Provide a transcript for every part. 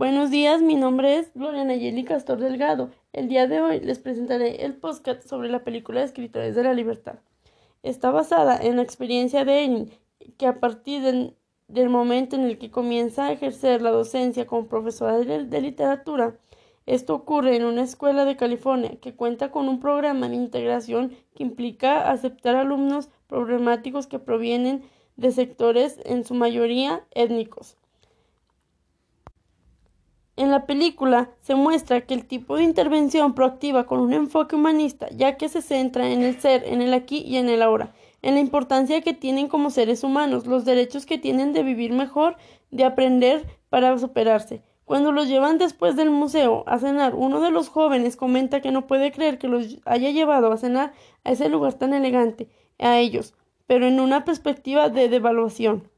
Buenos días, mi nombre es Gloria Nayeli Castor Delgado. El día de hoy les presentaré el podcast sobre la película Escritores de la Libertad. Está basada en la experiencia de Erin, que a partir del, momento en el que comienza a ejercer la docencia como profesora de literatura, esto ocurre en una escuela de California que cuenta con un programa de integración que implica aceptar alumnos problemáticos que provienen de sectores en su mayoría étnicos. En la película se muestra que el tipo de intervención proactiva con un enfoque humanista, ya que se centra en el ser, en el aquí y en el ahora, en la importancia que tienen como seres humanos, los derechos que tienen de vivir mejor, de aprender para superarse. Cuando los llevan después del museo a cenar, uno de los jóvenes comenta que no puede creer que los haya llevado a cenar a ese lugar tan elegante, a ellos, pero en una perspectiva de devaluación.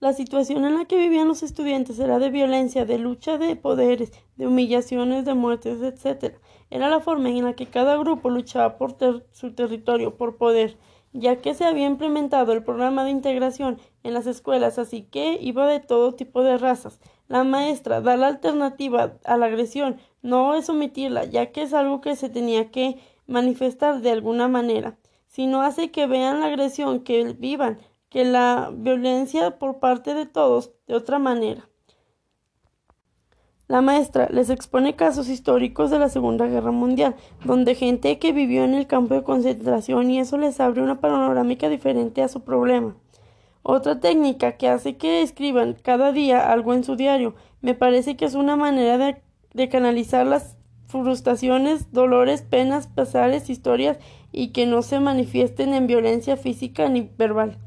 La situación en la que vivían los estudiantes era de violencia, de lucha de poderes, de humillaciones, de muertes, etc. Era la forma en la que cada grupo luchaba por su territorio, por poder, ya que se había implementado el programa de integración en las escuelas, así que iba de todo tipo de razas. La maestra da la alternativa a la agresión, no es omitirla, ya que es algo que se tenía que manifestar de alguna manera, sino hace que vean la agresión, que vivan, que la violencia por parte de todos de otra manera. La maestra les expone casos históricos de la Segunda Guerra Mundial, donde gente que vivió en el campo de concentración y eso les abre una panorámica diferente a su problema. Otra técnica que hace que escriban cada día algo en su diario, me parece que es una manera de, de canalizar las frustraciones, dolores, penas, pesares, historias y que no se manifiesten en violencia física ni verbal.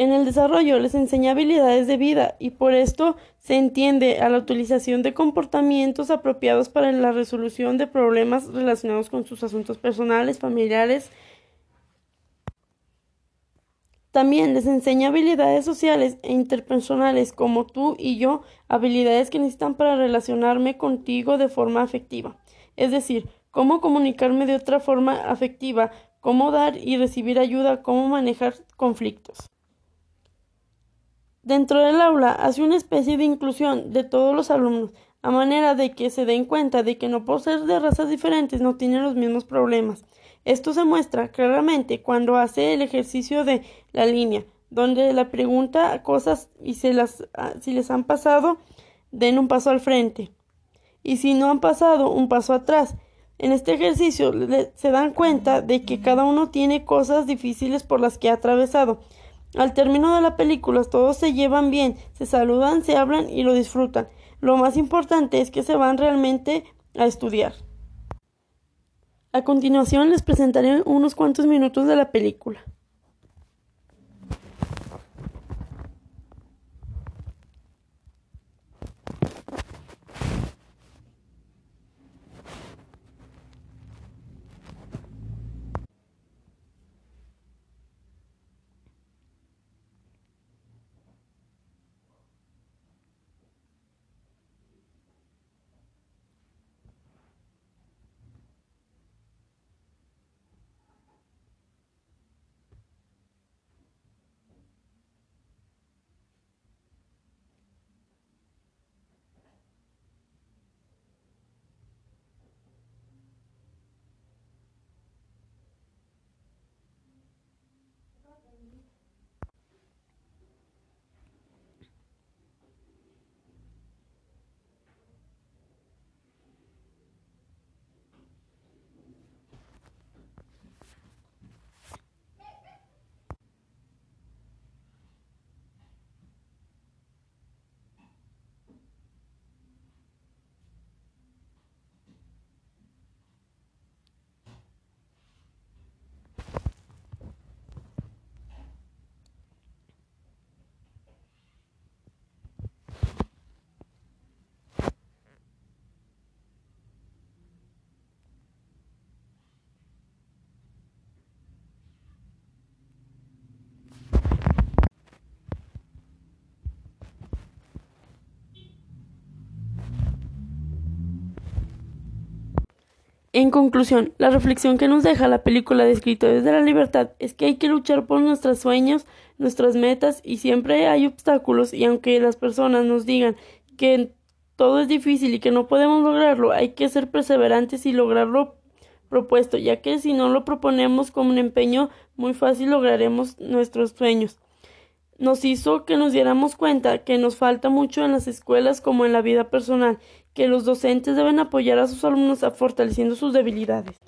En el desarrollo les enseña habilidades de vida y por esto se entiende a la utilización de comportamientos apropiados para la resolución de problemas relacionados con sus asuntos personales, familiares. También les enseña habilidades sociales e interpersonales como tú y yo, habilidades que necesitan para relacionarme contigo de forma afectiva. Es decir, cómo comunicarme de otra forma afectiva, cómo dar y recibir ayuda, cómo manejar conflictos. Dentro del aula hace una especie de inclusión de todos los alumnos, a manera de que se den cuenta de que no por ser de razas diferentes no tienen los mismos problemas. Esto se muestra claramente cuando hace el ejercicio de la línea, donde la pregunta cosas y se las, ah, si les han pasado, den un paso al frente. Y si no han pasado, un paso atrás. En este ejercicio se dan cuenta de que cada uno tiene cosas difíciles por las que ha atravesado al término de la película todos se llevan bien, se saludan, se hablan y lo disfrutan. Lo más importante es que se van realmente a estudiar. A continuación les presentaré unos cuantos minutos de la película. En conclusión, la reflexión que nos deja la película de Escritores de la Libertad es que hay que luchar por nuestros sueños, nuestras metas y siempre hay obstáculos y aunque las personas nos digan que todo es difícil y que no podemos lograrlo, hay que ser perseverantes y lograrlo propuesto, ya que si no lo proponemos con un empeño muy fácil lograremos nuestros sueños. Nos hizo que nos diéramos cuenta que nos falta mucho en las escuelas como en la vida personal que los docentes deben apoyar a sus alumnos a fortaleciendo sus debilidades.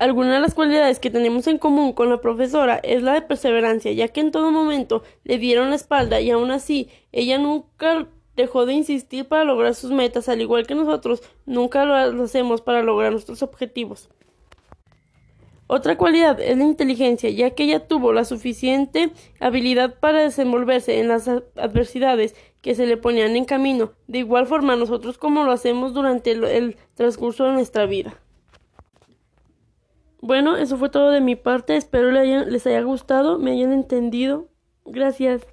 Algunas de las cualidades que tenemos en común con la profesora es la de perseverancia, ya que en todo momento le dieron la espalda y aún así ella nunca dejó de insistir para lograr sus metas, al igual que nosotros nunca lo hacemos para lograr nuestros objetivos. Otra cualidad es la inteligencia, ya que ella tuvo la suficiente habilidad para desenvolverse en las adversidades que se le ponían en camino, de igual forma nosotros como lo hacemos durante el, transcurso de nuestra vida. Bueno, eso fue todo de mi parte, espero les haya gustado, me hayan entendido. Gracias.